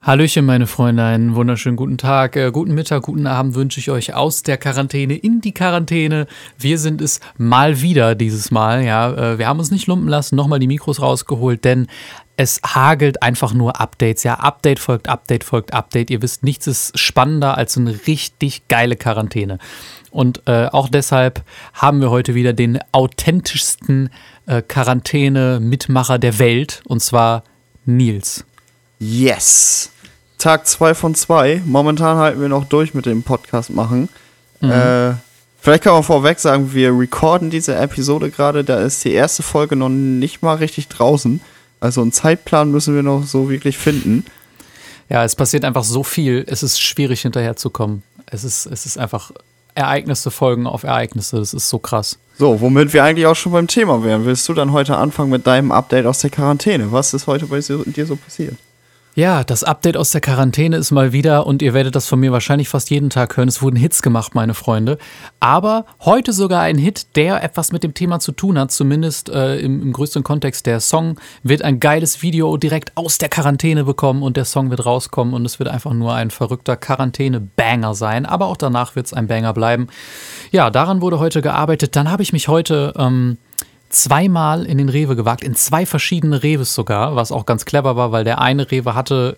Hallöchen, meine Freunde, einen wunderschönen guten Tag, äh, guten Mittag, guten Abend wünsche ich euch aus der Quarantäne in die Quarantäne. Wir sind es mal wieder dieses Mal, ja. Äh, wir haben uns nicht lumpen lassen, nochmal die Mikros rausgeholt, denn es hagelt einfach nur Updates. Ja, Update folgt Update folgt Update. Ihr wisst, nichts ist spannender als so eine richtig geile Quarantäne. Und äh, auch deshalb haben wir heute wieder den authentischsten äh, Quarantäne-Mitmacher der Welt, und zwar Nils. Yes. Tag 2 von 2. Momentan halten wir noch durch mit dem Podcast machen. Mhm. Äh, vielleicht kann man vorweg sagen, wir recorden diese Episode gerade. Da ist die erste Folge noch nicht mal richtig draußen. Also einen Zeitplan müssen wir noch so wirklich finden. Ja, es passiert einfach so viel. Es ist schwierig hinterherzukommen. Es ist, es ist einfach Ereignisse folgen auf Ereignisse. Das ist so krass. So, womit wir eigentlich auch schon beim Thema wären. Willst du dann heute anfangen mit deinem Update aus der Quarantäne? Was ist heute bei dir so passiert? Ja, das Update aus der Quarantäne ist mal wieder, und ihr werdet das von mir wahrscheinlich fast jeden Tag hören, es wurden Hits gemacht, meine Freunde. Aber heute sogar ein Hit, der etwas mit dem Thema zu tun hat, zumindest äh, im, im größten Kontext. Der Song wird ein geiles Video direkt aus der Quarantäne bekommen und der Song wird rauskommen und es wird einfach nur ein verrückter Quarantäne-Banger sein. Aber auch danach wird es ein Banger bleiben. Ja, daran wurde heute gearbeitet. Dann habe ich mich heute. Ähm, zweimal in den Rewe gewagt, in zwei verschiedene Reves sogar, was auch ganz clever war, weil der eine Rewe hatte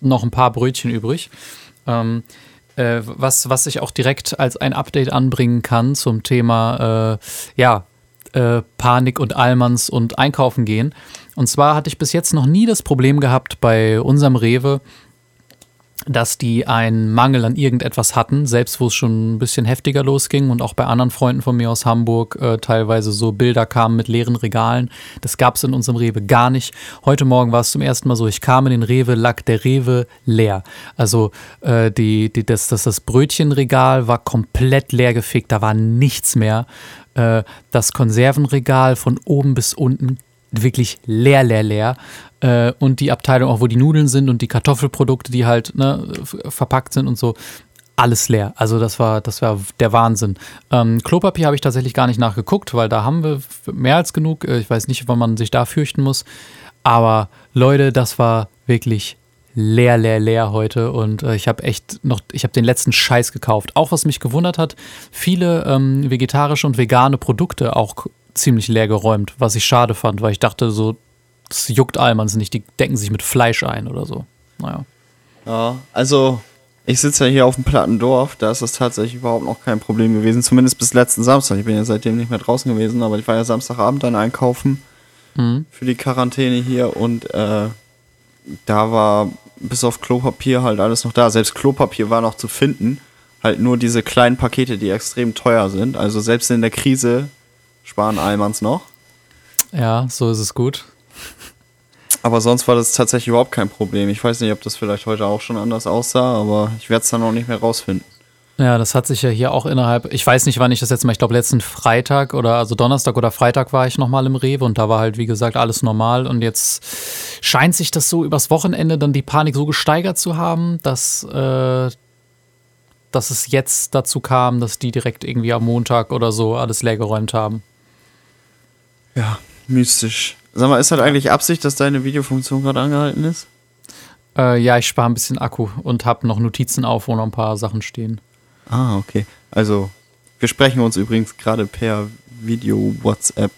noch ein paar Brötchen übrig. Ähm, äh, was, was ich auch direkt als ein Update anbringen kann zum Thema äh, ja, äh, Panik und Allmanns und Einkaufen gehen. Und zwar hatte ich bis jetzt noch nie das Problem gehabt bei unserem Rewe, dass die einen Mangel an irgendetwas hatten, selbst wo es schon ein bisschen heftiger losging und auch bei anderen Freunden von mir aus Hamburg äh, teilweise so Bilder kamen mit leeren Regalen. Das gab es in unserem Rewe gar nicht. Heute Morgen war es zum ersten Mal so, ich kam in den Rewe, lag der Rewe leer. Also äh, die, die, das, das, das Brötchenregal war komplett leer gefegt, da war nichts mehr. Äh, das Konservenregal von oben bis unten wirklich leer, leer, leer. Äh, und die Abteilung auch, wo die Nudeln sind und die Kartoffelprodukte, die halt ne, verpackt sind und so, alles leer. Also das war, das war der Wahnsinn. Ähm, Klopapier habe ich tatsächlich gar nicht nachgeguckt, weil da haben wir mehr als genug. Äh, ich weiß nicht, wann man sich da fürchten muss. Aber Leute, das war wirklich leer, leer, leer heute und äh, ich habe echt noch, ich habe den letzten Scheiß gekauft. Auch was mich gewundert hat, viele ähm, vegetarische und vegane Produkte auch ziemlich leer geräumt, was ich schade fand, weil ich dachte so, das juckt Almans nicht, die decken sich mit Fleisch ein oder so. Naja. Ja, also ich sitze ja hier auf dem Plattendorf, da ist das tatsächlich überhaupt noch kein Problem gewesen, zumindest bis letzten Samstag. Ich bin ja seitdem nicht mehr draußen gewesen, aber ich war ja Samstagabend dann einkaufen mhm. für die Quarantäne hier und äh, da war bis auf Klopapier halt alles noch da. Selbst Klopapier war noch zu finden. Halt nur diese kleinen Pakete, die extrem teuer sind. Also selbst in der Krise sparen Almans noch. Ja, so ist es gut. Aber sonst war das tatsächlich überhaupt kein Problem. Ich weiß nicht, ob das vielleicht heute auch schon anders aussah, aber ich werde es dann noch nicht mehr rausfinden. Ja, das hat sich ja hier auch innerhalb, ich weiß nicht, wann ich das jetzt mal, ich glaube letzten Freitag oder also Donnerstag oder Freitag war ich nochmal im Rewe und da war halt, wie gesagt, alles normal und jetzt scheint sich das so übers Wochenende dann die Panik so gesteigert zu haben, dass, äh, dass es jetzt dazu kam, dass die direkt irgendwie am Montag oder so alles leergeräumt haben. Ja, mystisch. Sag mal, ist halt eigentlich Absicht, dass deine Videofunktion gerade angehalten ist? Äh, ja, ich spare ein bisschen Akku und habe noch Notizen auf, wo noch ein paar Sachen stehen. Ah, okay. Also, wir sprechen uns übrigens gerade per Video, WhatsApp,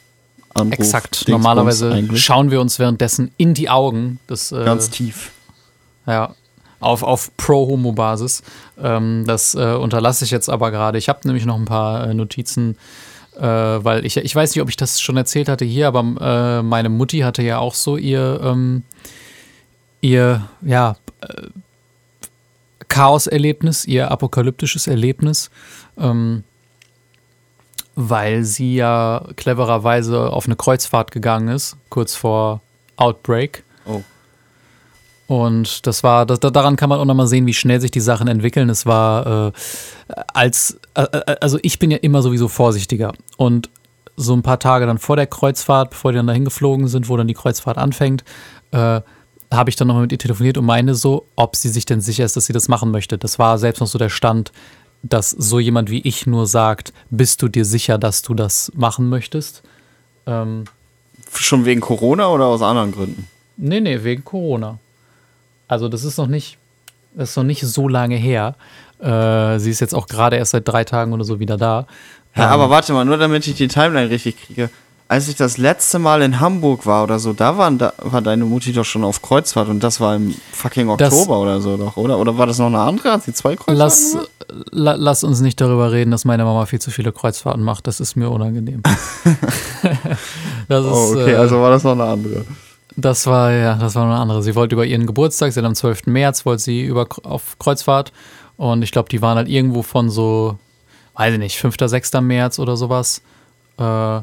Anruf. Exakt. Normalerweise schauen wir uns währenddessen in die Augen. Das, äh, Ganz tief. Ja, auf, auf Pro-Homo-Basis. Ähm, das äh, unterlasse ich jetzt aber gerade. Ich habe nämlich noch ein paar äh, Notizen äh, weil ich, ich weiß nicht, ob ich das schon erzählt hatte hier, aber äh, meine Mutti hatte ja auch so ihr, ähm, ihr, ja, äh, Chaos-Erlebnis, ihr apokalyptisches Erlebnis, ähm, weil sie ja clevererweise auf eine Kreuzfahrt gegangen ist, kurz vor Outbreak. Oh. Und das war, das, daran kann man auch nochmal sehen, wie schnell sich die Sachen entwickeln. Es war äh, als, äh, äh, also ich bin ja immer sowieso vorsichtiger. Und so ein paar Tage dann vor der Kreuzfahrt, bevor die dann dahin geflogen sind, wo dann die Kreuzfahrt anfängt, äh, habe ich dann nochmal mit ihr telefoniert und meine so, ob sie sich denn sicher ist, dass sie das machen möchte. Das war selbst noch so der Stand, dass so jemand wie ich nur sagt, bist du dir sicher, dass du das machen möchtest? Ähm, Schon wegen Corona oder aus anderen Gründen? Nee, nee, wegen Corona. Also das ist noch nicht, das ist noch nicht so lange her. Äh, sie ist jetzt auch gerade erst seit drei Tagen oder so wieder da. Ja, ähm, aber warte mal, nur damit ich die Timeline richtig kriege. Als ich das letzte Mal in Hamburg war oder so, da, waren, da war deine Mutti doch schon auf Kreuzfahrt und das war im fucking Oktober oder so doch, oder? Oder war das noch eine andere? Hat sie zwei Kreuzfahrten lass, la, lass uns nicht darüber reden, dass meine Mama viel zu viele Kreuzfahrten macht. Das ist mir unangenehm. das ist, oh, okay, äh, also war das noch eine andere. Das war, ja, das war eine andere. Sie wollte über ihren Geburtstag, sie hat am 12. März, wollte sie über, auf Kreuzfahrt und ich glaube, die waren halt irgendwo von so, weiß ich nicht, 5., 6. März oder sowas. Äh,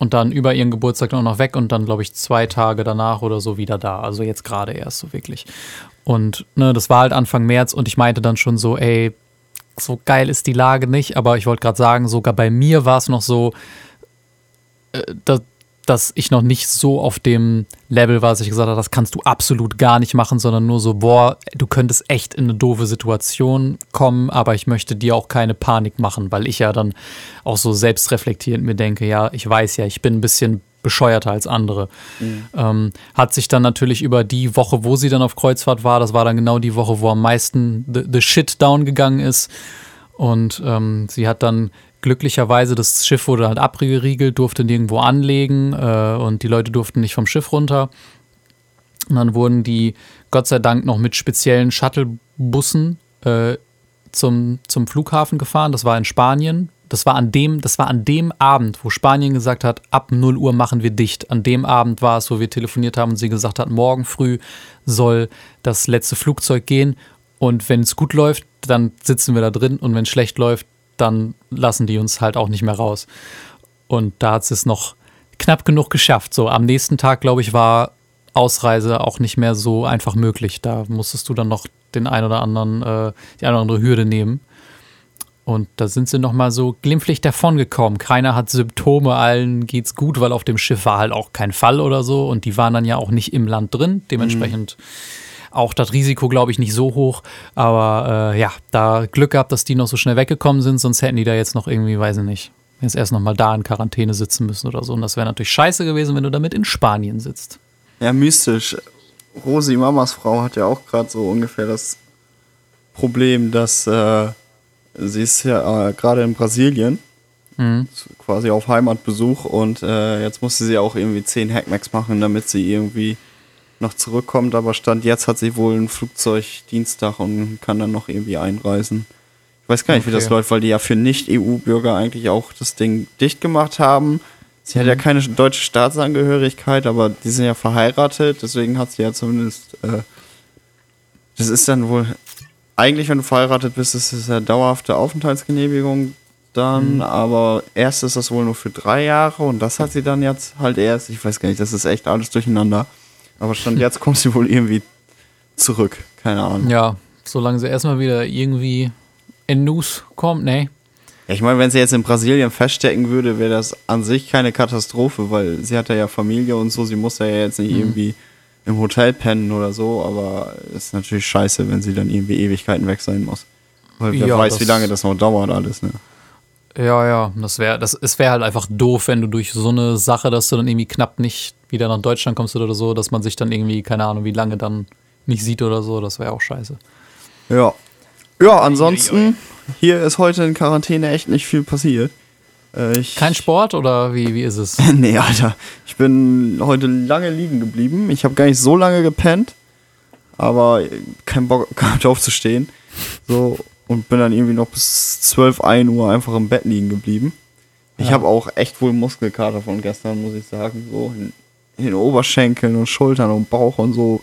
und dann über ihren Geburtstag auch noch weg und dann, glaube ich, zwei Tage danach oder so wieder da. Also jetzt gerade erst so wirklich. Und ne, das war halt Anfang März und ich meinte dann schon so, ey, so geil ist die Lage nicht, aber ich wollte gerade sagen, sogar bei mir war es noch so, äh, dass, dass ich noch nicht so auf dem Level war, dass ich gesagt habe, das kannst du absolut gar nicht machen, sondern nur so, boah, du könntest echt in eine doofe Situation kommen, aber ich möchte dir auch keine Panik machen, weil ich ja dann auch so selbstreflektierend mir denke, ja, ich weiß ja, ich bin ein bisschen bescheuerter als andere. Mhm. Ähm, hat sich dann natürlich über die Woche, wo sie dann auf Kreuzfahrt war, das war dann genau die Woche, wo am meisten the, the shit down gegangen ist. Und ähm, sie hat dann glücklicherweise, das Schiff wurde halt abgeriegelt, durfte nirgendwo anlegen äh, und die Leute durften nicht vom Schiff runter. Und dann wurden die Gott sei Dank noch mit speziellen Shuttlebussen äh, zum, zum Flughafen gefahren. Das war in Spanien. Das war an dem, das war an dem Abend, wo Spanien gesagt hat, ab 0 Uhr machen wir dicht. An dem Abend war es, wo wir telefoniert haben und sie gesagt hat, morgen früh soll das letzte Flugzeug gehen. Und wenn es gut läuft, dann sitzen wir da drin. Und wenn es schlecht läuft, dann lassen die uns halt auch nicht mehr raus. Und da hat es noch knapp genug geschafft. So am nächsten Tag, glaube ich, war Ausreise auch nicht mehr so einfach möglich. Da musstest du dann noch den ein oder anderen, äh, die eine oder andere Hürde nehmen. Und da sind sie noch mal so glimpflich davongekommen. Keiner hat Symptome, allen geht's gut, weil auf dem Schiff war halt auch kein Fall oder so. Und die waren dann ja auch nicht im Land drin. Dementsprechend mhm auch das Risiko, glaube ich, nicht so hoch. Aber äh, ja, da Glück gehabt, dass die noch so schnell weggekommen sind, sonst hätten die da jetzt noch irgendwie, weiß ich nicht, jetzt erst noch mal da in Quarantäne sitzen müssen oder so. Und das wäre natürlich scheiße gewesen, wenn du damit in Spanien sitzt. Ja, mystisch. Rosi, Mamas Frau, hat ja auch gerade so ungefähr das Problem, dass äh, sie ist ja äh, gerade in Brasilien, mhm. quasi auf Heimatbesuch und äh, jetzt musste sie auch irgendwie 10 Hackmacks machen, damit sie irgendwie noch zurückkommt, aber Stand jetzt hat sie wohl ein Flugzeug Dienstag und kann dann noch irgendwie einreisen. Ich weiß gar nicht, okay. wie das läuft, weil die ja für Nicht-EU-Bürger eigentlich auch das Ding dicht gemacht haben. Sie mhm. hat ja mhm. keine deutsche Staatsangehörigkeit, aber die sind ja verheiratet, deswegen hat sie ja zumindest. Äh, das ist dann wohl. Eigentlich, wenn du verheiratet bist, ist es ja dauerhafte Aufenthaltsgenehmigung dann, mhm. aber erst ist das wohl nur für drei Jahre und das hat sie dann jetzt halt erst. Ich weiß gar nicht, das ist echt alles durcheinander. Aber Stand jetzt kommt sie wohl irgendwie zurück. Keine Ahnung. Ja, solange sie erstmal wieder irgendwie in News kommt, ne? Ja, ich meine, wenn sie jetzt in Brasilien feststecken würde, wäre das an sich keine Katastrophe, weil sie hat ja Familie und so, sie muss ja jetzt nicht mhm. irgendwie im Hotel pennen oder so, aber es ist natürlich scheiße, wenn sie dann irgendwie Ewigkeiten weg sein muss. Weil wer ja, weiß, wie lange das noch dauert alles, ne? Ja, ja, das wäre, das, es wäre halt einfach doof, wenn du durch so eine Sache, dass du dann irgendwie knapp nicht wieder nach Deutschland kommst oder so, dass man sich dann irgendwie, keine Ahnung, wie lange dann nicht sieht oder so, das wäre auch scheiße. Ja. Ja, ansonsten, hier ist heute in Quarantäne echt nicht viel passiert. Äh, ich, Kein Sport oder wie, wie ist es? nee, Alter. Ich bin heute lange liegen geblieben. Ich habe gar nicht so lange gepennt, aber kein Bock gehabt aufzustehen. So, und bin dann irgendwie noch bis 12, 1 Uhr einfach im Bett liegen geblieben. Ich ja. habe auch echt wohl Muskelkater von gestern, muss ich sagen. So in, in, den Oberschenkeln und Schultern und Bauch und so.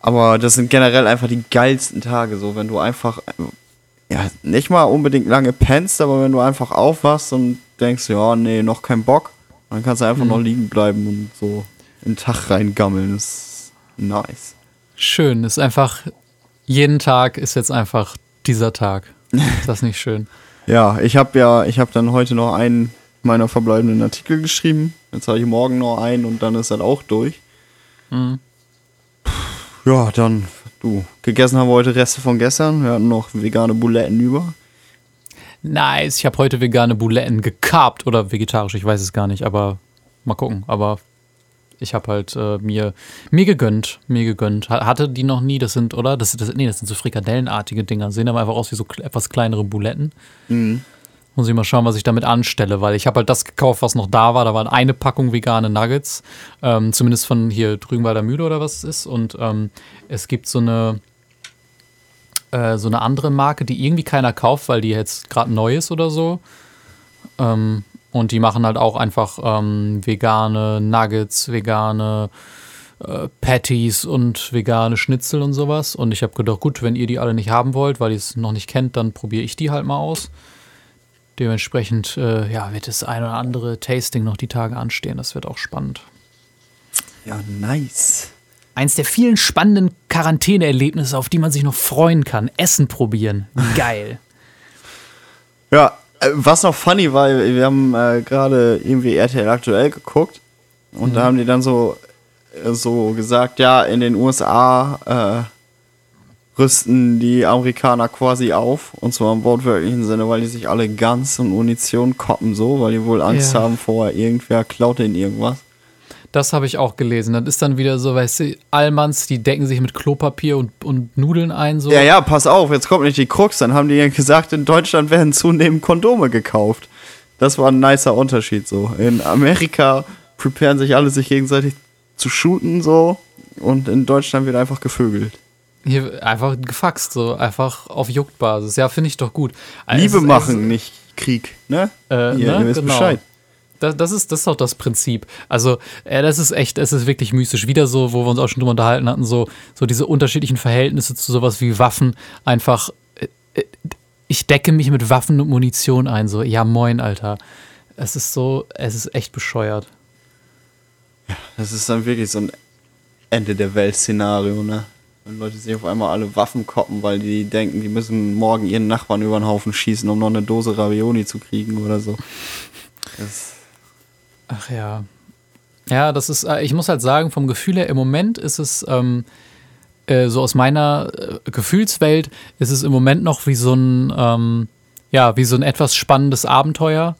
Aber das sind generell einfach die geilsten Tage, so wenn du einfach, ja, nicht mal unbedingt lange pennst, aber wenn du einfach aufwachst und denkst, ja, nee, noch kein Bock, dann kannst du einfach mhm. noch liegen bleiben und so in den Tag reingammeln. Das ist nice. Schön, ist einfach jeden Tag ist jetzt einfach dieser Tag. Ist das nicht schön? ja, ich habe ja, ich habe dann heute noch einen meiner verbleibenden Artikel geschrieben. Jetzt habe ich morgen noch einen und dann ist das auch durch. Mhm. Ja, dann, du, gegessen haben wir heute Reste von gestern. Wir hatten noch vegane Buletten über. Nice, ich habe heute vegane Buletten gekarbt oder vegetarisch, ich weiß es gar nicht, aber mal gucken. Aber ich habe halt äh, mir, mir gegönnt, mir gegönnt. Hatte die noch nie, das sind, oder? Das, das, nee, das sind so frikadellenartige Dinger. Sehen aber einfach aus wie so etwas kleinere Buletten. Mhm. Muss ich mal schauen, was ich damit anstelle, weil ich habe halt das gekauft, was noch da war. Da war eine Packung vegane Nuggets, ähm, zumindest von hier Drügenwalder Mühle oder was es ist. Und ähm, es gibt so eine, äh, so eine andere Marke, die irgendwie keiner kauft, weil die jetzt gerade neu ist oder so. Ähm, und die machen halt auch einfach ähm, vegane Nuggets, vegane äh, Patties und vegane Schnitzel und sowas. Und ich habe gedacht, gut, wenn ihr die alle nicht haben wollt, weil ihr es noch nicht kennt, dann probiere ich die halt mal aus. Dementsprechend äh, ja, wird das ein oder andere Tasting noch die Tage anstehen. Das wird auch spannend. Ja, nice. Eins der vielen spannenden Quarantäneerlebnisse, auf die man sich noch freuen kann. Essen probieren. Geil. ja, was noch funny war, wir haben äh, gerade irgendwie RTL aktuell geguckt und mhm. da haben die dann so, äh, so gesagt, ja, in den USA äh, rüsten die Amerikaner quasi auf und zwar im wortwörtlichen Sinne, weil die sich alle Guns und Munition koppen so, weil die wohl Angst ja. haben vor irgendwer klaut ihnen irgendwas. Das habe ich auch gelesen. Das ist dann wieder so, weißt du, Allmanns, die decken sich mit Klopapier und, und Nudeln ein. So. Ja, ja, pass auf, jetzt kommt nicht die Krux. Dann haben die ja gesagt, in Deutschland werden zunehmend Kondome gekauft. Das war ein nicer Unterschied so. In Amerika preparen sich alle, sich gegenseitig zu shooten so. Und in Deutschland wird einfach gevögelt. Hier einfach gefaxt, so einfach auf Juktbasis. Ja, finde ich doch gut. Also Liebe machen, nicht Krieg, ne? Äh, Hier, ne? ihr wisst genau. Bescheid das, das, ist, das ist auch das Prinzip. Also, äh, das ist echt, es ist wirklich mystisch. Wieder so, wo wir uns auch schon drüber unterhalten hatten, so, so diese unterschiedlichen Verhältnisse zu sowas wie Waffen. Einfach, äh, äh, ich decke mich mit Waffen und Munition ein. So, ja, moin, Alter. Es ist so, es ist echt bescheuert. Ja, das ist dann wirklich so ein Ende der Welt-Szenario, ne? Wenn Leute sich auf einmal alle Waffen koppen, weil die denken, die müssen morgen ihren Nachbarn über den Haufen schießen, um noch eine Dose Ravioli zu kriegen oder so. Das Ach ja. Ja, das ist, äh, ich muss halt sagen, vom Gefühl her, im Moment ist es, ähm, äh, so aus meiner äh, Gefühlswelt, ist es im Moment noch wie so ein, ähm, ja, wie so ein etwas spannendes Abenteuer.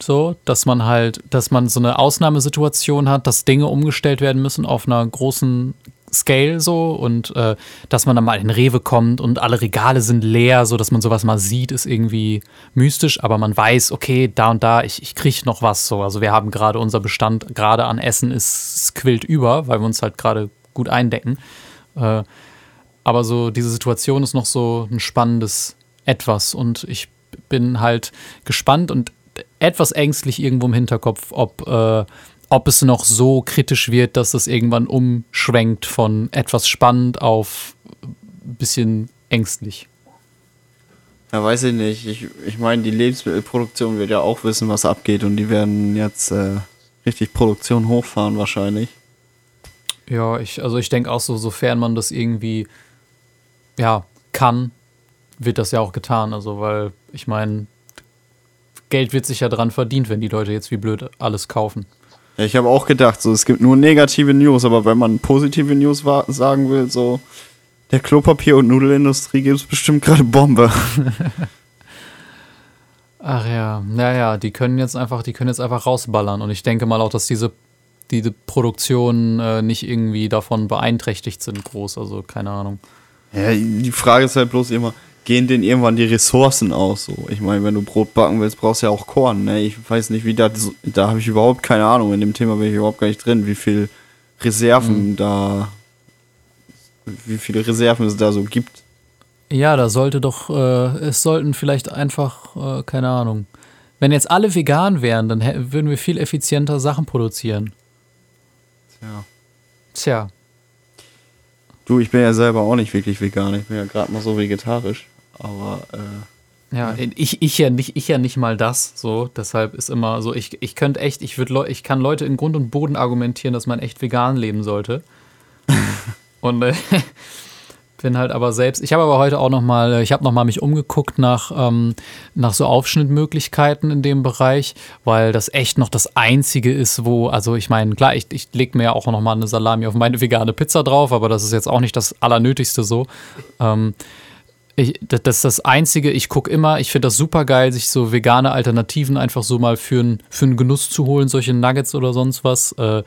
So, dass man halt, dass man so eine Ausnahmesituation hat, dass Dinge umgestellt werden müssen auf einer großen Scale so und äh, dass man dann mal in Rewe kommt und alle Regale sind leer, so dass man sowas mal sieht, ist irgendwie mystisch, aber man weiß, okay, da und da, ich, ich kriege noch was so. Also wir haben gerade unser Bestand gerade an Essen ist, quillt über, weil wir uns halt gerade gut eindecken. Äh, aber so diese Situation ist noch so ein spannendes Etwas und ich bin halt gespannt und etwas ängstlich irgendwo im Hinterkopf, ob äh, ob es noch so kritisch wird, dass es irgendwann umschwenkt von etwas spannend auf ein bisschen ängstlich. Ja, weiß ich nicht. Ich, ich meine, die Lebensmittelproduktion wird ja auch wissen, was abgeht und die werden jetzt äh, richtig Produktion hochfahren wahrscheinlich. Ja, ich, also ich denke auch so, sofern man das irgendwie ja, kann, wird das ja auch getan. Also, weil ich meine, Geld wird sich ja dran verdient, wenn die Leute jetzt wie blöd alles kaufen. Ja, ich habe auch gedacht, so es gibt nur negative News, aber wenn man positive News sagen will, so der Klopapier- und Nudelindustrie gibt es bestimmt gerade Bombe. Ach ja, naja, die können jetzt einfach, die können jetzt einfach rausballern und ich denke mal auch, dass diese, diese Produktionen äh, nicht irgendwie davon beeinträchtigt sind, groß, also keine Ahnung. Ja, die Frage ist halt bloß immer, gehen denn irgendwann die Ressourcen aus. So. Ich meine, wenn du Brot backen willst, brauchst du ja auch Korn. Ne? Ich weiß nicht, wie das, da habe ich überhaupt keine Ahnung. In dem Thema bin ich überhaupt gar nicht drin, wie viel Reserven mhm. da, wie viele Reserven es da so gibt. Ja, da sollte doch, äh, es sollten vielleicht einfach, äh, keine Ahnung. Wenn jetzt alle vegan wären, dann würden wir viel effizienter Sachen produzieren. Tja. Tja. Du, ich bin ja selber auch nicht wirklich vegan. Ich bin ja gerade mal so vegetarisch. Aber äh, ja, ja, Ich, ich ja nicht, ich ja nicht mal das. So, deshalb ist immer so, ich, ich könnte echt, ich würde ich kann Leute in Grund und Boden argumentieren, dass man echt vegan leben sollte. und äh, bin halt aber selbst. Ich habe aber heute auch noch mal, ich habe noch mal mich umgeguckt nach, ähm, nach so Aufschnittmöglichkeiten in dem Bereich, weil das echt noch das Einzige ist, wo, also ich meine, klar, ich, ich lege mir ja auch noch mal eine Salami auf meine vegane Pizza drauf, aber das ist jetzt auch nicht das Allernötigste so. Ähm, ich, das, ist das Einzige, ich gucke immer, ich finde das super geil, sich so vegane Alternativen einfach so mal für, einen Genuss zu holen, solche Nuggets oder sonst was. Äh,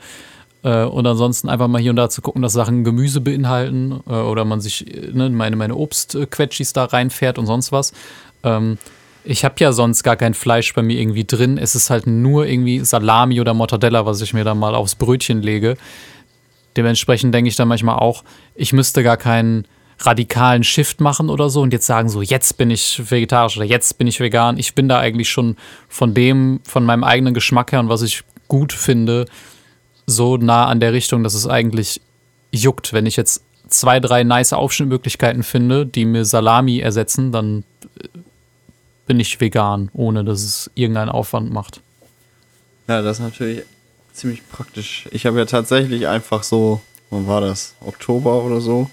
Äh, und ansonsten einfach mal hier und da zu gucken, dass Sachen Gemüse beinhalten äh, oder man sich ne, meine, meine Obstquetschis da reinfährt und sonst was. Ähm, ich habe ja sonst gar kein Fleisch bei mir irgendwie drin. Es ist halt nur irgendwie Salami oder Mortadella, was ich mir dann mal aufs Brötchen lege. Dementsprechend denke ich dann manchmal auch, ich müsste gar keinen radikalen Shift machen oder so und jetzt sagen so, jetzt bin ich vegetarisch oder jetzt bin ich vegan. Ich bin da eigentlich schon von dem, von meinem eigenen Geschmack her und was ich gut finde, so nah an der Richtung, dass es eigentlich juckt. Wenn ich jetzt zwei, drei nice Aufschnittmöglichkeiten finde, die mir Salami ersetzen, dann äh, bin ich vegan, ohne dass es irgendeinen Aufwand macht. Ja, das ist natürlich ziemlich praktisch. Ich habe ja tatsächlich einfach so, wann war das? Oktober oder so,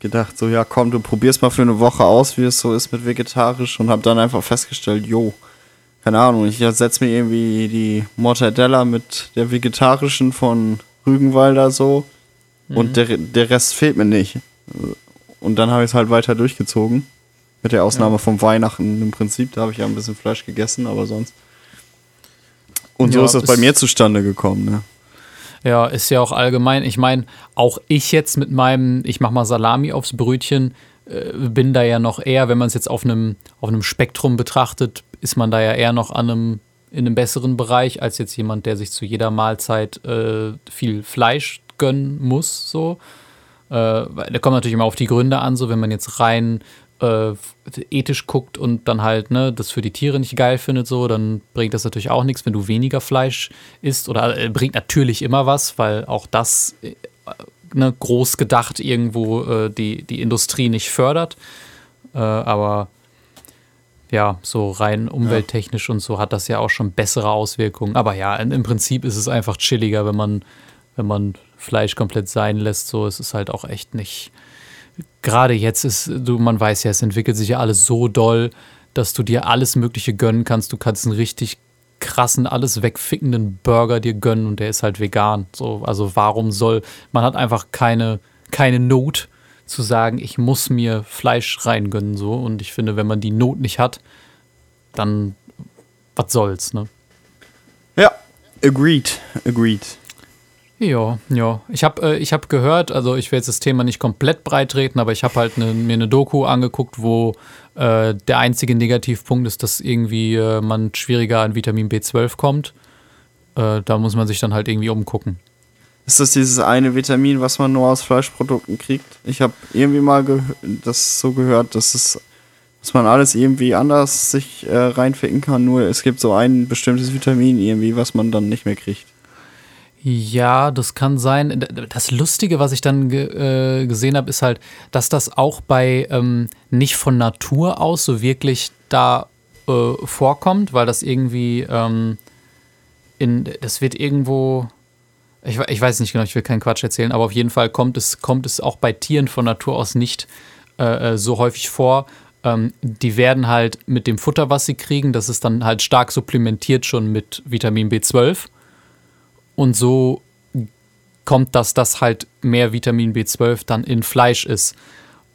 gedacht, so, ja, komm, du probierst mal für eine Woche aus, wie es so ist mit vegetarisch und habe dann einfach festgestellt, jo, keine Ahnung, ich ersetze mir irgendwie die Mortadella mit der vegetarischen von Rügenwalder so mhm. und der, der Rest fehlt mir nicht. Und dann habe ich es halt weiter durchgezogen. Mit der Ausnahme ja. vom Weihnachten im Prinzip, da habe ich ja ein bisschen Fleisch gegessen, aber sonst. Und so ja, ist das bei mir zustande gekommen, ne? Ja, ist ja auch allgemein. Ich meine, auch ich jetzt mit meinem, ich mach mal Salami aufs Brötchen, äh, bin da ja noch eher, wenn man es jetzt auf einem, auf Spektrum betrachtet, ist man da ja eher noch an einem, in einem besseren Bereich als jetzt jemand, der sich zu jeder Mahlzeit äh, viel Fleisch gönnen muss. So. Äh, da kommt natürlich immer auf die Gründe an, so wenn man jetzt rein äh, ethisch guckt und dann halt ne, das für die Tiere nicht geil findet, so, dann bringt das natürlich auch nichts, wenn du weniger Fleisch isst. Oder äh, bringt natürlich immer was, weil auch das äh, ne, groß gedacht irgendwo äh, die, die Industrie nicht fördert. Äh, aber ja, so rein umwelttechnisch ja. und so hat das ja auch schon bessere Auswirkungen. Aber ja, im Prinzip ist es einfach chilliger, wenn man, wenn man Fleisch komplett sein lässt. So, es ist halt auch echt nicht gerade jetzt ist, du, man weiß ja, es entwickelt sich ja alles so doll, dass du dir alles Mögliche gönnen kannst. Du kannst einen richtig krassen, alles wegfickenden Burger dir gönnen und der ist halt vegan. So, also warum soll, man hat einfach keine, keine Not zu sagen, ich muss mir Fleisch reingönnen, so. Und ich finde, wenn man die Not nicht hat, dann was soll's, ne? Ja, agreed, agreed. Ja, ja. Ich habe äh, hab gehört, also ich will jetzt das Thema nicht komplett breit treten, aber ich habe halt ne, mir eine Doku angeguckt, wo äh, der einzige Negativpunkt ist, dass irgendwie äh, man schwieriger an Vitamin B12 kommt. Äh, da muss man sich dann halt irgendwie umgucken. Ist das dieses eine Vitamin, was man nur aus Fleischprodukten kriegt? Ich habe irgendwie mal das so gehört, dass es dass man alles irgendwie anders sich äh, reinficken kann, nur es gibt so ein bestimmtes Vitamin irgendwie, was man dann nicht mehr kriegt. Ja, das kann sein. Das Lustige, was ich dann ge äh, gesehen habe, ist halt, dass das auch bei ähm, nicht von Natur aus so wirklich da äh, vorkommt, weil das irgendwie ähm, in, das wird irgendwo, ich, ich, weiß nicht genau, ich will keinen Quatsch erzählen, aber auf jeden Fall kommt es, kommt es auch bei Tieren von Natur aus nicht äh, äh so häufig vor. Ähm, die werden halt mit dem Futter, was sie kriegen, das ist dann halt stark supplementiert schon mit Vitamin B12 und so kommt, dass das halt mehr Vitamin B12 dann in Fleisch ist.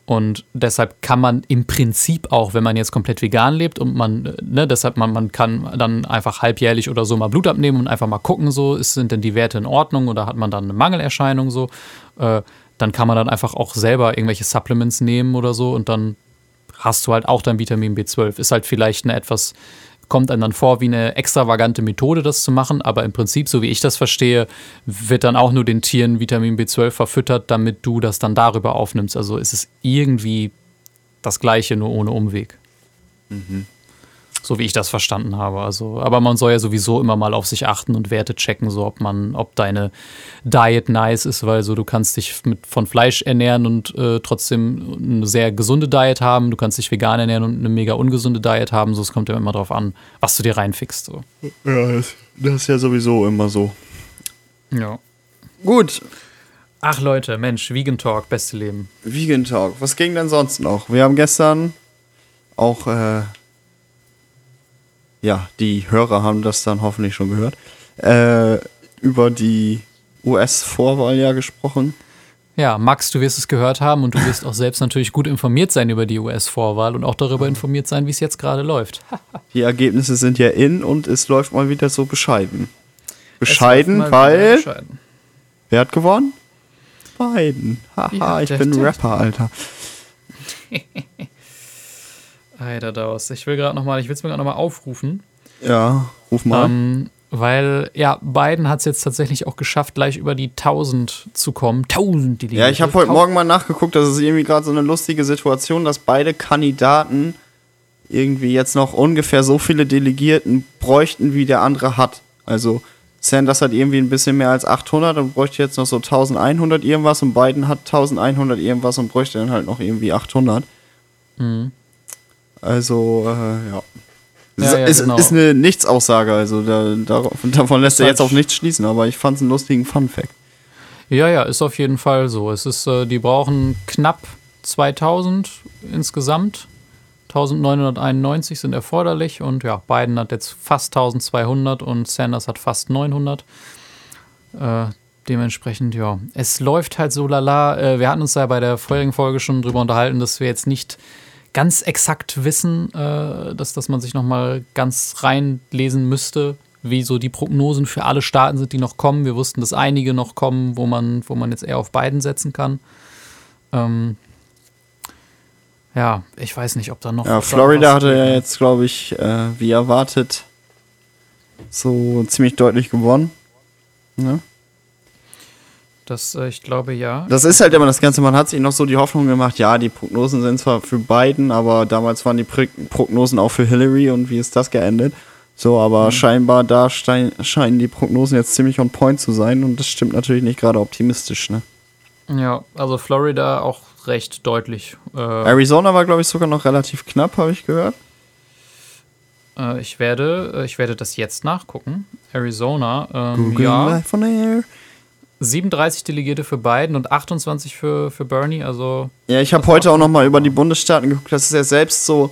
Und deshalb kann man im Prinzip auch, wenn man jetzt komplett vegan lebt und man, ne, deshalb man, man kann dann einfach halbjährlich oder so mal Blut abnehmen und einfach mal gucken, so, sind denn die Werte in Ordnung oder hat man dann eine Mangelerscheinung so, äh, dann kann man dann einfach auch selber irgendwelche Supplements nehmen oder so und dann hast du halt auch dein Vitamin B12. Ist halt vielleicht eine etwas kommt einem dann vor wie eine extravagante Methode, das zu machen, aber im Prinzip, so wie ich das verstehe, wird dann auch nur den Tieren Vitamin B12 verfüttert, damit du das dann darüber aufnimmst. Also ist es irgendwie das Gleiche, nur ohne Umweg. Mhm. So wie ich das verstanden habe. Also, aber man soll ja sowieso immer mal auf sich achten und Werte checken, so ob man, ob deine Diet nice ist, weil so du kannst dich mit, von Fleisch ernähren und äh, trotzdem eine sehr gesunde Diet haben. Du kannst dich vegan ernähren und eine mega ungesunde Diet haben. So, es kommt ja immer drauf an, was du dir reinfixst. So. Ja, das, das ist ja sowieso immer so. Ja. Gut. Ach Leute, Mensch, Vegan Talk, beste Leben. Vegan Talk. Was ging denn sonst noch? Wir haben gestern auch äh, ja, die Hörer haben das dann hoffentlich schon gehört, äh, über die US-Vorwahl ja gesprochen. Ja, Max, du wirst es gehört haben und du wirst auch selbst natürlich gut informiert sein über die US-Vorwahl und auch darüber informiert sein, wie es jetzt gerade läuft. die Ergebnisse sind ja in und es läuft mal wieder so bescheiden. Bescheiden, weil. Bescheiden. Wer hat gewonnen? Biden. Haha, ja, ich bin Rapper, Alter. Alter, Daus. Ich will gerade nochmal, ich will es mir gerade nochmal aufrufen. Ja, ruf mal. Ähm, weil, ja, Biden hat es jetzt tatsächlich auch geschafft, gleich über die 1000 zu kommen. 1000 Delegierte. Ja, ich habe heute Morgen mal nachgeguckt, das ist irgendwie gerade so eine lustige Situation, dass beide Kandidaten irgendwie jetzt noch ungefähr so viele Delegierten bräuchten, wie der andere hat. Also Sanders hat irgendwie ein bisschen mehr als 800 und bräuchte jetzt noch so 1100 irgendwas und Biden hat 1100 irgendwas und bräuchte dann halt noch irgendwie 800. Mhm. Also, äh, ja. Ja, ja, ist, genau. ist eine Nichtsaussage, also da, da, davon lässt er jetzt auch nichts schließen, aber ich fand es einen lustigen Fun-Fact. Ja, ja, ist auf jeden Fall so. Es ist, äh, die brauchen knapp 2000 insgesamt. 1991 sind erforderlich und ja, Biden hat jetzt fast 1200 und Sanders hat fast 900. Äh, dementsprechend, ja, es läuft halt so lala. Äh, wir hatten uns ja bei der vorherigen Folge schon drüber unterhalten, dass wir jetzt nicht ganz exakt wissen, äh, dass, dass man sich nochmal ganz reinlesen müsste, wie so die Prognosen für alle Staaten sind, die noch kommen. Wir wussten, dass einige noch kommen, wo man, wo man jetzt eher auf beiden setzen kann. Ähm, ja, ich weiß nicht, ob da noch. Ja, Florida hatte ja jetzt, glaube ich, äh, wie erwartet, so ziemlich deutlich gewonnen. Ne? Das, äh, ich glaube, ja. Das ist halt immer das Ganze. Man hat sich noch so die Hoffnung gemacht, ja, die Prognosen sind zwar für Biden, aber damals waren die Prognosen auch für Hillary und wie ist das geendet? So, aber mhm. scheinbar da scheinen die Prognosen jetzt ziemlich on point zu sein und das stimmt natürlich nicht gerade optimistisch, ne? Ja, also Florida auch recht deutlich. Äh, Arizona war, glaube ich, sogar noch relativ knapp, habe ich gehört. Äh, ich, werde, äh, ich werde das jetzt nachgucken. Arizona, ähm, Google ja. Von Air. 37 Delegierte für Biden und 28 für, für Bernie. Also ja, ich habe heute auch noch mal über die Bundesstaaten geguckt. Das ist ja selbst so.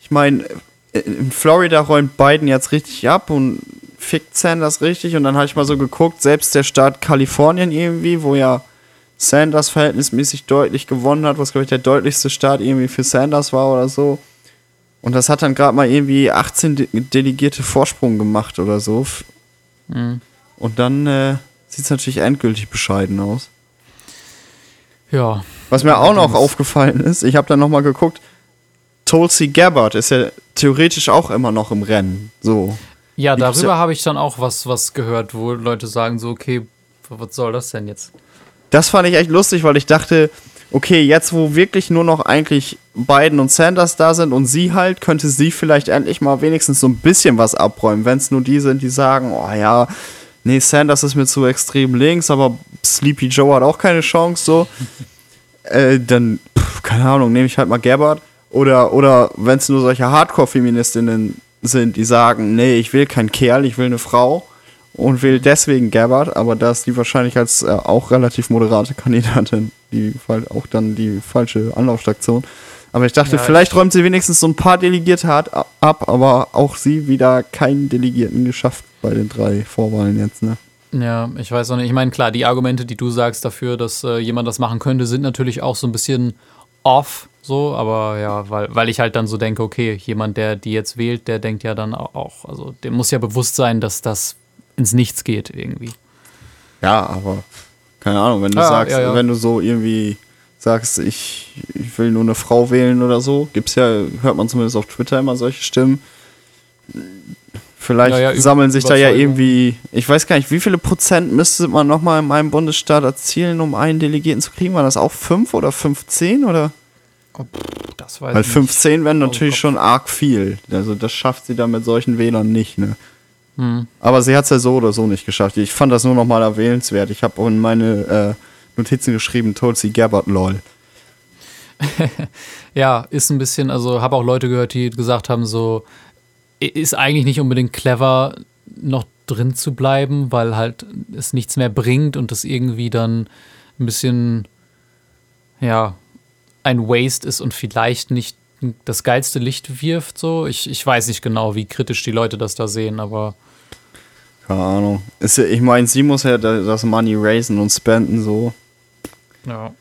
Ich meine, in Florida räumt Biden jetzt richtig ab und fickt Sanders richtig. Und dann habe ich mal so geguckt, selbst der Staat Kalifornien irgendwie, wo ja Sanders verhältnismäßig deutlich gewonnen hat, was glaube ich der deutlichste Staat irgendwie für Sanders war oder so. Und das hat dann gerade mal irgendwie 18 De Delegierte Vorsprung gemacht oder so. Mhm. Und dann äh, sieht es natürlich endgültig bescheiden aus. Ja. Was mir auch noch aufgefallen ist, ich habe dann nochmal geguckt, Tulsi Gabbard ist ja theoretisch auch immer noch im Rennen. So. Ja, darüber habe ich dann auch was, was gehört, wo Leute sagen so, okay, was soll das denn jetzt? Das fand ich echt lustig, weil ich dachte, okay, jetzt wo wirklich nur noch eigentlich Biden und Sanders da sind und sie halt, könnte sie vielleicht endlich mal wenigstens so ein bisschen was abräumen, wenn es nur die sind, die sagen, oh ja, nee, Sanders ist mir zu extrem links, aber Sleepy Joe hat auch keine Chance, so. äh, dann, pff, keine Ahnung, nehme ich halt mal Gabbard. Oder, oder wenn es nur solche Hardcore-Feministinnen sind, die sagen, nee, ich will keinen Kerl, ich will eine Frau und will deswegen Gabbard, aber da ist die wahrscheinlich als äh, auch relativ moderate Kandidatin, die auch dann die falsche Anlaufstation. Aber ich dachte, ja, vielleicht räumt sie wenigstens so ein paar Delegierte ab, aber auch sie wieder keinen Delegierten geschafft bei den drei Vorwahlen jetzt, ne? Ja, ich weiß auch nicht. Ich meine, klar, die Argumente, die du sagst dafür, dass äh, jemand das machen könnte, sind natürlich auch so ein bisschen off, so, aber ja, weil, weil ich halt dann so denke, okay, jemand, der die jetzt wählt, der denkt ja dann auch, also dem muss ja bewusst sein, dass das ins Nichts geht irgendwie. Ja, aber keine Ahnung, wenn du ja, sagst, ja, wenn du so irgendwie sagst, ich, ich will nur eine Frau wählen oder so, gibt's ja, hört man zumindest auf Twitter immer solche Stimmen. Vielleicht ja, ja, sammeln sich da ja irgendwie, ich weiß gar nicht, wie viele Prozent müsste man nochmal in einem Bundesstaat erzielen, um einen Delegierten zu kriegen? War das auch 5 oder 15 oder? Oh, das weiß Weil 15 wären natürlich schon arg viel. Also das schafft sie dann mit solchen Wählern nicht, ne? Hm. Aber sie hat es ja so oder so nicht geschafft. Ich fand das nur nochmal erwähnenswert. Ich habe in meine äh, Notizen geschrieben, Tulsi Gabbard lol. ja, ist ein bisschen, also habe auch Leute gehört, die gesagt haben, so ist eigentlich nicht unbedingt clever, noch drin zu bleiben, weil halt es nichts mehr bringt und das irgendwie dann ein bisschen, ja, ein Waste ist und vielleicht nicht das geilste Licht wirft. So, ich, ich weiß nicht genau, wie kritisch die Leute das da sehen, aber keine Ahnung. Ich meine, sie muss ja das Money raisen und spenden so. Ja.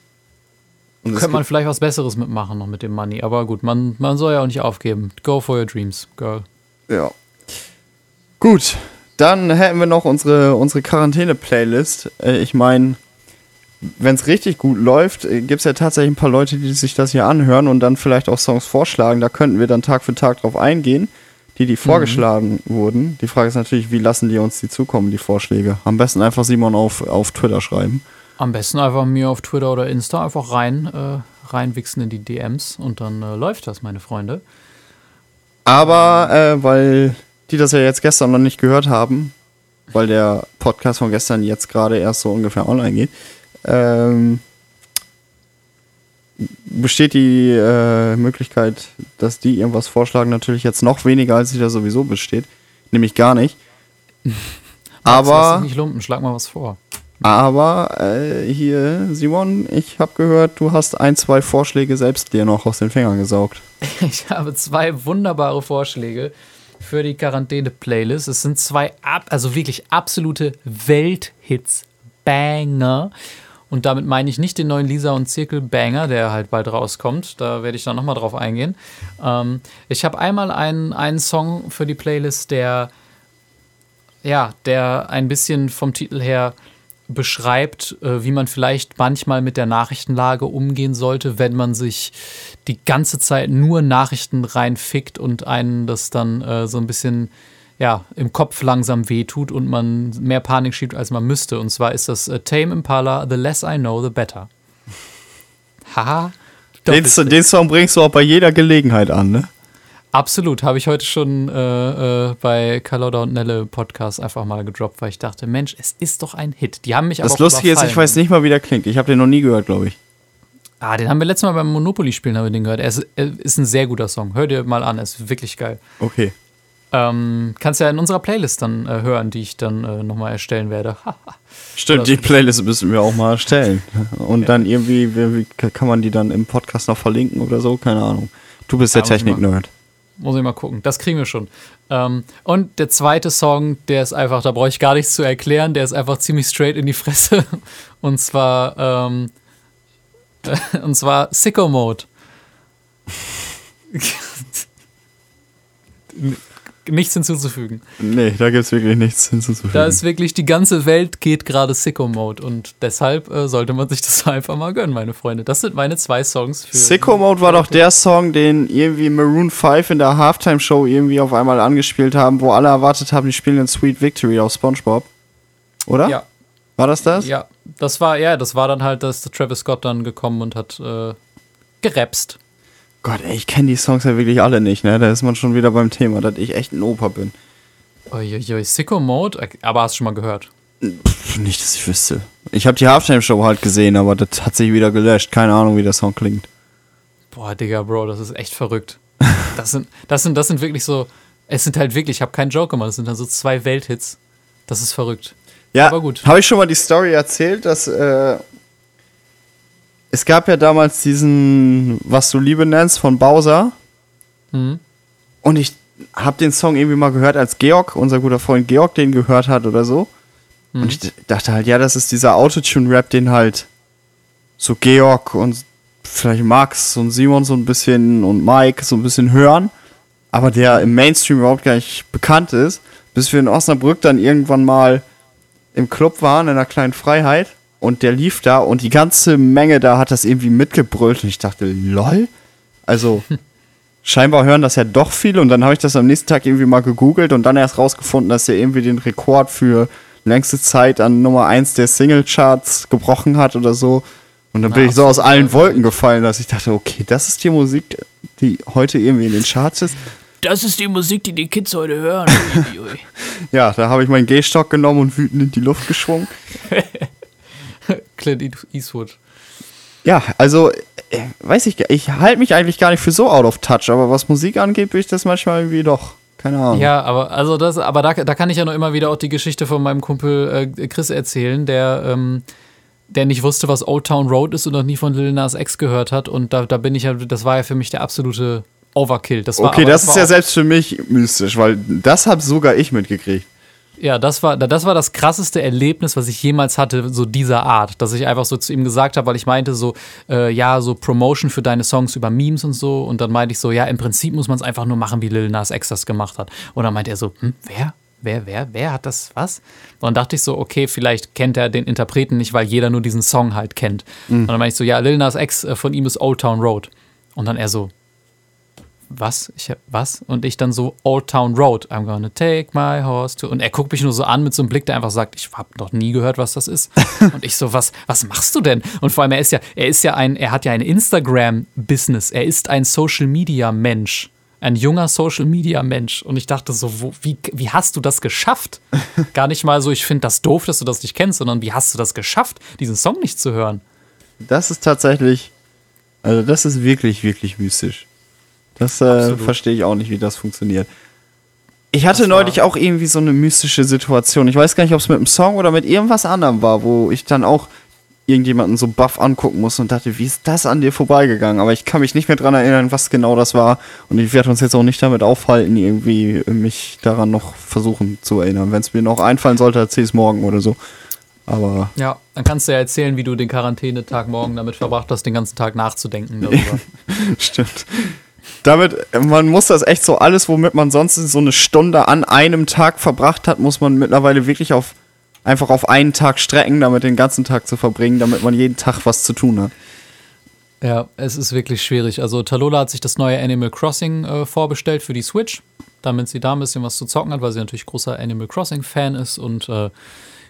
Und Könnte man vielleicht was Besseres mitmachen noch mit dem Money. Aber gut, man, man soll ja auch nicht aufgeben. Go for your dreams, girl. Ja. Gut, Dann hätten wir noch unsere, unsere Quarantäne-Playlist. Äh, ich meine, wenn es richtig gut läuft, äh, gibt es ja tatsächlich ein paar Leute, die sich das hier anhören und dann vielleicht auch Songs vorschlagen. Da könnten wir dann Tag für Tag drauf eingehen, die, die vorgeschlagen mhm. wurden. Die Frage ist natürlich, wie lassen die uns die zukommen, die Vorschläge? Am besten einfach Simon auf, auf Twitter schreiben. Am besten einfach mir auf Twitter oder Insta einfach rein, äh, reinwichsen in die DMs und dann äh, läuft das, meine Freunde. Aber äh, weil die das ja jetzt gestern noch nicht gehört haben, weil der Podcast von gestern jetzt gerade erst so ungefähr online geht, ähm, besteht die äh, Möglichkeit, dass die irgendwas vorschlagen, natürlich jetzt noch weniger, als sie da sowieso besteht. Nämlich gar nicht. aber. nicht lumpen, schlag mal was vor. Aber äh, hier, Simon, ich habe gehört, du hast ein, zwei Vorschläge selbst dir noch aus den Fingern gesaugt. Ich habe zwei wunderbare Vorschläge für die Quarantäne-Playlist. Es sind zwei, ab, also wirklich absolute Welthits, Banger. Und damit meine ich nicht den neuen Lisa und Zirkel Banger, der halt bald rauskommt. Da werde ich dann nochmal drauf eingehen. Ähm, ich habe einmal einen, einen Song für die Playlist, der, ja, der ein bisschen vom Titel her beschreibt, äh, wie man vielleicht manchmal mit der Nachrichtenlage umgehen sollte, wenn man sich die ganze Zeit nur Nachrichten reinfickt und einen das dann äh, so ein bisschen ja, im Kopf langsam wehtut und man mehr Panik schiebt, als man müsste. Und zwar ist das äh, Tame Impala, The Less I Know, The Better. Haha. Den, den, Song bringst du auch bei jeder Gelegenheit an, ne? Absolut, habe ich heute schon äh, äh, bei Carlotta und Nelle Podcast einfach mal gedroppt, weil ich dachte, Mensch, es ist doch ein Hit. Die haben mich aber Das Lustige ist, ich weiß nicht mal, wie der klingt. Ich habe den noch nie gehört, glaube ich. Ah, den haben wir letztes Mal beim Monopoly-Spielen haben wir den gehört. Er ist, er ist, ein sehr guter Song. Hör dir mal an, er ist wirklich geil. Okay. Ähm, kannst ja in unserer Playlist dann äh, hören, die ich dann äh, nochmal erstellen werde. Stimmt, die Playlist müssen wir auch mal erstellen. Und ja. dann irgendwie, wie, wie, kann man die dann im Podcast noch verlinken oder so? Keine Ahnung. Du bist der Technik-Nerd. Muss ich mal gucken. Das kriegen wir schon. Ähm, und der zweite Song, der ist einfach, da brauche ich gar nichts zu erklären, der ist einfach ziemlich straight in die Fresse. Und zwar, ähm, und zwar Sicko Mode. nichts hinzuzufügen. Nee, da gibt es wirklich nichts hinzuzufügen. Da ist wirklich, die ganze Welt geht gerade Sicko-Mode und deshalb äh, sollte man sich das einfach mal gönnen, meine Freunde. Das sind meine zwei Songs für. Sicko-Mode war doch der Song, den irgendwie Maroon 5 in der Halftime-Show irgendwie auf einmal angespielt haben, wo alle erwartet haben, die spielen in Sweet Victory auf Spongebob. Oder? Ja. War das das? Ja, das war, ja, das war dann halt, dass Travis Scott dann gekommen und hat äh, gerapst. Gott, ey, ich kenne die Songs ja wirklich alle nicht, ne? Da ist man schon wieder beim Thema, dass ich echt ein Opa bin. Uiuiui, Sicko Mode? Aber hast du schon mal gehört? Pff, nicht, dass ich wüsste. Ich habe die Halftime-Show halt gesehen, aber das hat sich wieder gelöscht. Keine Ahnung, wie der Song klingt. Boah, Digga, Bro, das ist echt verrückt. Das sind, das sind, das sind wirklich so. Es sind halt wirklich, ich habe keinen Joke gemacht, es sind dann so zwei Welthits. Das ist verrückt. Ja, aber gut. Habe ich schon mal die Story erzählt, dass äh, es gab ja damals diesen, was du Liebe nennst, von Bowser. Mhm. Und ich habe den Song irgendwie mal gehört, als Georg, unser guter Freund Georg, den gehört hat oder so. Mhm. Und ich dachte halt, ja, das ist dieser Autotune-Rap, den halt so Georg und vielleicht Max und Simon so ein bisschen und Mike so ein bisschen hören, aber der im Mainstream überhaupt gar nicht bekannt ist, bis wir in Osnabrück dann irgendwann mal im Club waren, in einer kleinen Freiheit und der lief da und die ganze Menge da hat das irgendwie mitgebrüllt und ich dachte, lol. Also scheinbar hören das ja doch viele und dann habe ich das am nächsten Tag irgendwie mal gegoogelt und dann erst rausgefunden, dass er irgendwie den Rekord für längste Zeit an Nummer 1 der Singlecharts gebrochen hat oder so. Und dann Na, bin ich so aus allen Wolken gefallen, dass ich dachte, okay, das ist die Musik, die heute irgendwie in den Charts ist. Das ist die Musik, die die Kids heute hören. ja, da habe ich meinen Gehstock genommen und wütend in die Luft geschwungen. Clint Eastwood. Ja, also, äh, weiß ich, ich halte mich eigentlich gar nicht für so out of touch, aber was Musik angeht, bin ich das manchmal irgendwie doch. Keine Ahnung. Ja, aber also das, aber da, da kann ich ja noch immer wieder auch die Geschichte von meinem Kumpel äh, Chris erzählen, der, ähm, der nicht wusste, was Old Town Road ist und noch nie von Lil Nas X gehört hat. Und da, da bin ich ja, das war ja für mich der absolute Overkill. Das war, okay, das, das ist ja selbst für mich mystisch, weil das habe sogar ich mitgekriegt. Ja, das war, das war das krasseste Erlebnis, was ich jemals hatte, so dieser Art. Dass ich einfach so zu ihm gesagt habe, weil ich meinte so, äh, ja, so Promotion für deine Songs über Memes und so. Und dann meinte ich so, ja, im Prinzip muss man es einfach nur machen, wie Lil Nas X das gemacht hat. Und dann meinte er so, hm, wer? wer, wer, wer hat das, was? Und dann dachte ich so, okay, vielleicht kennt er den Interpreten nicht, weil jeder nur diesen Song halt kennt. Mhm. Und dann meinte ich so, ja, Lil Nas X äh, von ihm ist Old Town Road. Und dann er so, was? Ich, was? Und ich dann so, Old Town Road, I'm gonna take my horse to. Und er guckt mich nur so an mit so einem Blick, der einfach sagt, ich habe noch nie gehört, was das ist. und ich so, was, was machst du denn? Und vor allem, er ist ja, er ist ja ein, er hat ja ein Instagram-Business, er ist ein Social-Media-Mensch. Ein junger Social-Media-Mensch. Und ich dachte so, wo, wie, wie hast du das geschafft? Gar nicht mal so, ich finde das doof, dass du das nicht kennst, sondern wie hast du das geschafft, diesen Song nicht zu hören? Das ist tatsächlich, also das ist wirklich, wirklich mystisch. Das äh, verstehe ich auch nicht, wie das funktioniert. Ich hatte neulich auch irgendwie so eine mystische Situation. Ich weiß gar nicht, ob es mit einem Song oder mit irgendwas anderem war, wo ich dann auch irgendjemanden so buff angucken musste und dachte, wie ist das an dir vorbeigegangen? Aber ich kann mich nicht mehr dran erinnern, was genau das war. Und ich werde uns jetzt auch nicht damit aufhalten, irgendwie mich daran noch versuchen zu erinnern. Wenn es mir noch einfallen sollte, erzähl es morgen oder so. Aber. Ja, dann kannst du ja erzählen, wie du den Quarantänetag morgen damit verbracht hast, den ganzen Tag nachzudenken darüber. Stimmt damit, man muss das echt so, alles, womit man sonst so eine Stunde an einem Tag verbracht hat, muss man mittlerweile wirklich auf, einfach auf einen Tag strecken, damit den ganzen Tag zu verbringen, damit man jeden Tag was zu tun hat. Ja, es ist wirklich schwierig. Also Talola hat sich das neue Animal Crossing äh, vorbestellt für die Switch, damit sie da ein bisschen was zu zocken hat, weil sie natürlich großer Animal Crossing-Fan ist und äh,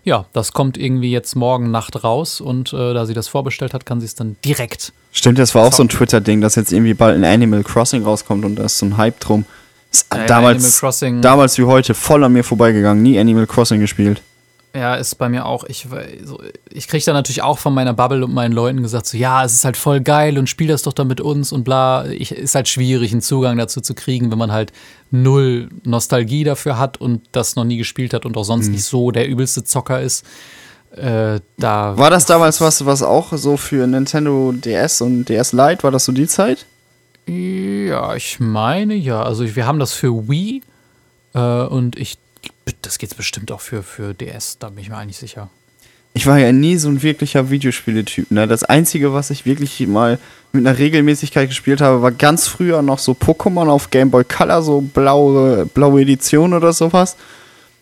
ja, das kommt irgendwie jetzt morgen Nacht raus und äh, da sie das vorbestellt hat, kann sie es dann direkt. Stimmt, das war auch so ein Twitter-Ding, dass jetzt irgendwie bald ein Animal Crossing rauskommt und da ist so ein Hype drum. Ja, damals, damals wie heute voll an mir vorbeigegangen, nie Animal Crossing gespielt. Ja, ist bei mir auch. Ich, ich kriege da natürlich auch von meiner Bubble und meinen Leuten gesagt, so, ja, es ist halt voll geil und spiel das doch dann mit uns und bla. Ich, ist halt schwierig, einen Zugang dazu zu kriegen, wenn man halt null Nostalgie dafür hat und das noch nie gespielt hat und auch sonst mhm. nicht so der übelste Zocker ist. Äh, da war das damals was, was auch so für Nintendo DS und DS Lite, war das so die Zeit? Ja, ich meine ja. Also wir haben das für Wii äh, und ich das geht bestimmt auch für, für DS, da bin ich mir eigentlich sicher. Ich war ja nie so ein wirklicher Videospieletyp. Ne? Das Einzige, was ich wirklich mal mit einer Regelmäßigkeit gespielt habe, war ganz früher noch so Pokémon auf Game Boy Color, so blaue, blaue Edition oder sowas.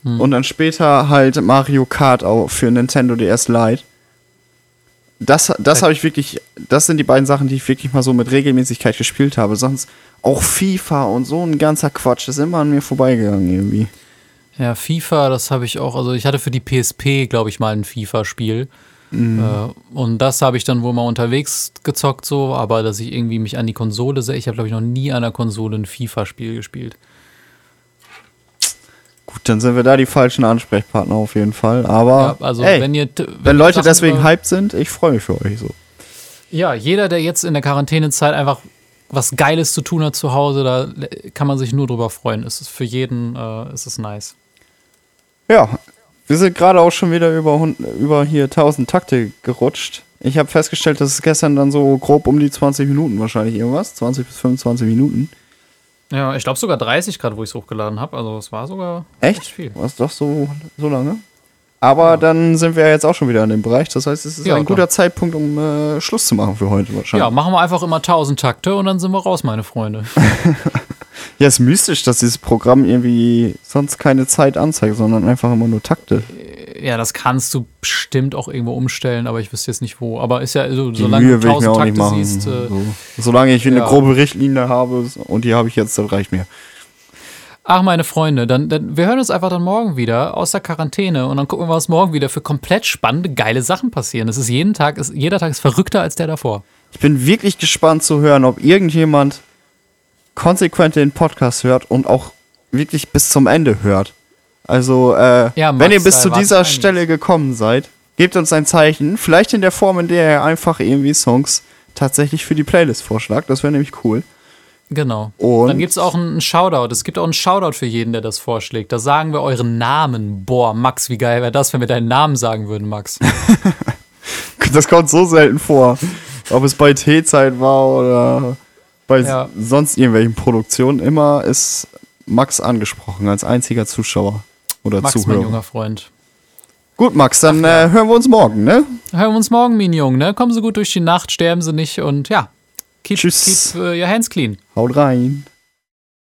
Hm. Und dann später halt Mario Kart auch für Nintendo DS Lite. Das, das habe ich wirklich, das sind die beiden Sachen, die ich wirklich mal so mit Regelmäßigkeit gespielt habe. Sonst auch FIFA und so ein ganzer Quatsch ist immer an mir vorbeigegangen irgendwie. Ja, FIFA, das habe ich auch. Also ich hatte für die PSP, glaube ich, mal ein FIFA-Spiel. Mhm. Äh, und das habe ich dann wohl mal unterwegs gezockt, so, aber dass ich irgendwie mich an die Konsole sehe, ich habe, glaube ich, noch nie an der Konsole ein FIFA-Spiel gespielt. Gut, dann sind wir da die falschen Ansprechpartner auf jeden Fall. Aber ja, also ey, wenn, ihr, wenn, wenn Leute Sachen deswegen hyped sind, ich freue mich für euch so. Ja, jeder, der jetzt in der Quarantänezeit einfach was Geiles zu tun hat zu Hause, da kann man sich nur drüber freuen. Es ist für jeden äh, ist es nice. Ja, wir sind gerade auch schon wieder über, über hier 1000 Takte gerutscht. Ich habe festgestellt, dass es gestern dann so grob um die 20 Minuten wahrscheinlich irgendwas, 20 bis 25 Minuten. Ja, ich glaube sogar 30 Grad, wo ich es hochgeladen habe. Also es war sogar echt, viel. War es doch so, so lange? Aber ja. dann sind wir jetzt auch schon wieder in dem Bereich. Das heißt, es ist ja, ein guter Zeitpunkt, um äh, Schluss zu machen für heute wahrscheinlich. Ja, machen wir einfach immer 1000 Takte und dann sind wir raus, meine Freunde. Ja, ist mystisch, dass dieses Programm irgendwie sonst keine Zeit anzeigt, sondern einfach immer nur Takte. Ja, das kannst du bestimmt auch irgendwo umstellen, aber ich wüsste jetzt nicht wo. Aber ist ja, also, solange Mühe du tausend Takte machen, siehst. Äh, so. Solange ich eine ja. grobe Richtlinie habe und die habe ich jetzt, dann reicht mir. Ach, meine Freunde, dann, dann, wir hören uns einfach dann morgen wieder aus der Quarantäne und dann gucken wir, was morgen wieder für komplett spannende, geile Sachen passieren. Es ist jeden Tag, ist, jeder Tag ist verrückter als der davor. Ich bin wirklich gespannt zu hören, ob irgendjemand konsequent den Podcast hört und auch wirklich bis zum Ende hört. Also, äh, ja, Max, wenn ihr bis zu dieser Stelle gekommen seid, gebt uns ein Zeichen. Vielleicht in der Form, in der ihr einfach irgendwie Songs tatsächlich für die Playlist vorschlagt. Das wäre nämlich cool. Genau. Und Dann gibt es auch einen Shoutout. Es gibt auch einen Shoutout für jeden, der das vorschlägt. Da sagen wir euren Namen. Boah, Max, wie geil wäre das, wenn wir deinen Namen sagen würden, Max. das kommt so selten vor. Ob es bei T-Zeit war oder bei ja. sonst irgendwelchen Produktionen immer ist Max angesprochen als einziger Zuschauer oder Max, Zuhörer. Mein junger Freund. Gut, Max, dann Ach, ja. äh, hören wir uns morgen, ne? Hören wir uns morgen, Minion, ne? Kommen Sie gut durch die Nacht, sterben Sie nicht und ja, keep, Tschüss. keep uh, your hands clean. Haut rein.